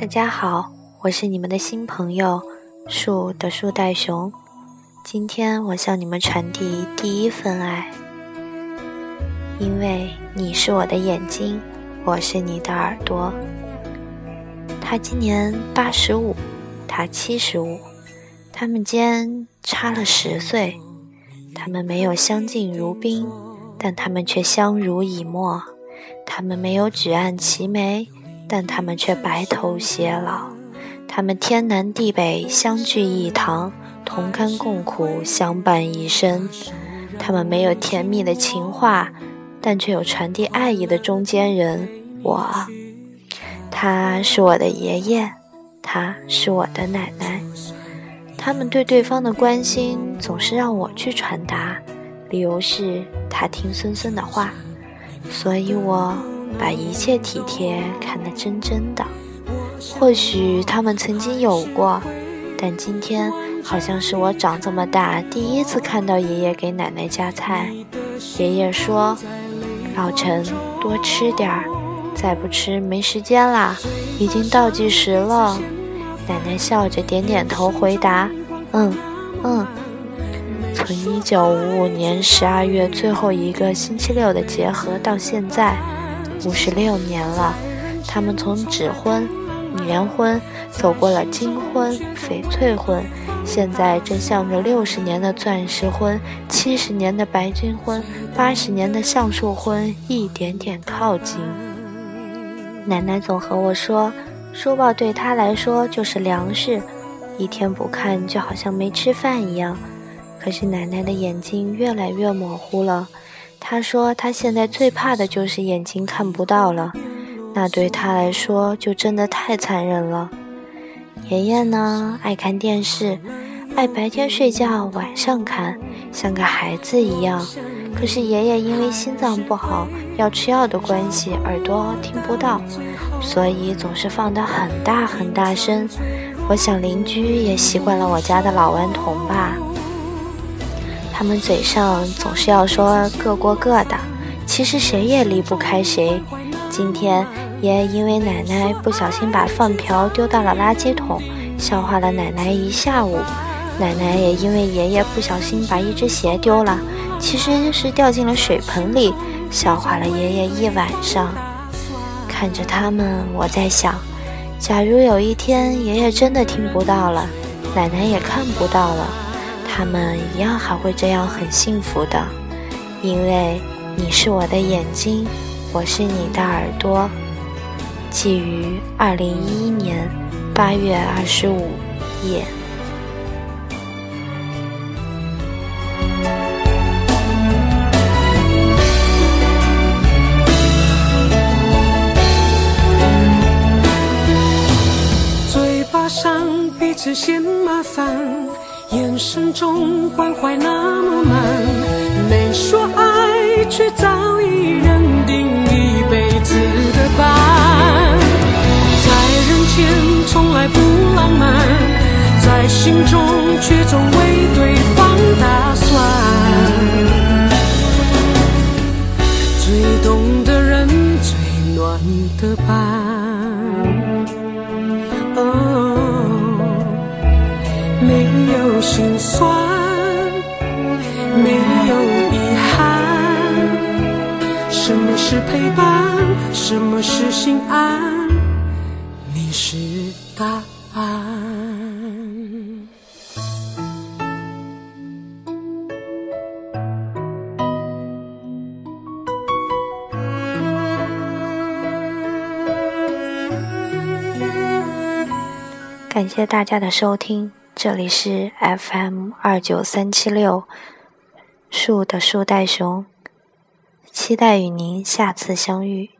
大家好，我是你们的新朋友树的树袋熊。今天我向你们传递第一份爱，因为你是我的眼睛，我是你的耳朵。他今年八十五，他七十五，他们间差了十岁。他们没有相敬如宾，但他们却相濡以沫；他们没有举案齐眉，但他们却白头偕老；他们天南地北相聚一堂，同甘共苦相伴一生；他们没有甜蜜的情话，但却有传递爱意的中间人——我。他是我的爷爷，他是我的奶奶。他们对对方的关心总是让我去传达，理由是他听孙孙的话，所以我把一切体贴看得真真的。或许他们曾经有过，但今天好像是我长这么大第一次看到爷爷给奶奶夹菜。爷爷说：“老陈，多吃点儿，再不吃没时间啦，已经倒计时了。”奶奶笑着点点头，回答：“嗯，嗯。”从一九五五年十二月最后一个星期六的结合到现在，五十六年了。他们从纸婚、年婚，走过了金婚、翡翠婚，现在正向着六十年的钻石婚、七十年的白金婚、八十年的橡树婚一点点靠近。奶奶总和我说。书报对他来说就是粮食，一天不看就好像没吃饭一样。可是奶奶的眼睛越来越模糊了。他说他现在最怕的就是眼睛看不到了，那对他来说就真的太残忍了。爷爷呢，爱看电视，爱白天睡觉，晚上看，像个孩子一样。可是爷爷因为心脏不好，要吃药的关系，耳朵听不到，所以总是放得很大很大声。我想邻居也习惯了我家的老顽童吧。他们嘴上总是要说各过各的，其实谁也离不开谁。今天爷爷因为奶奶不小心把饭瓢丢到了垃圾桶，笑话了奶奶一下午。奶奶也因为爷爷不小心把一只鞋丢了。其实是掉进了水盆里，笑话了爷爷一晚上。看着他们，我在想，假如有一天爷爷真的听不到了，奶奶也看不到了，他们一样还会这样很幸福的，因为你是我的眼睛，我是你的耳朵。记于二零一一年八月二十五夜。嘴巴上彼此嫌麻烦，眼神中关怀那么满，没说爱，却早已认定一辈子的伴。在人前从来不浪漫，在心中却总为对方是陪伴？什么是心安？你是答案。感谢大家的收听。这里是 FM 二九三七六树的树袋熊，期待与您下次相遇。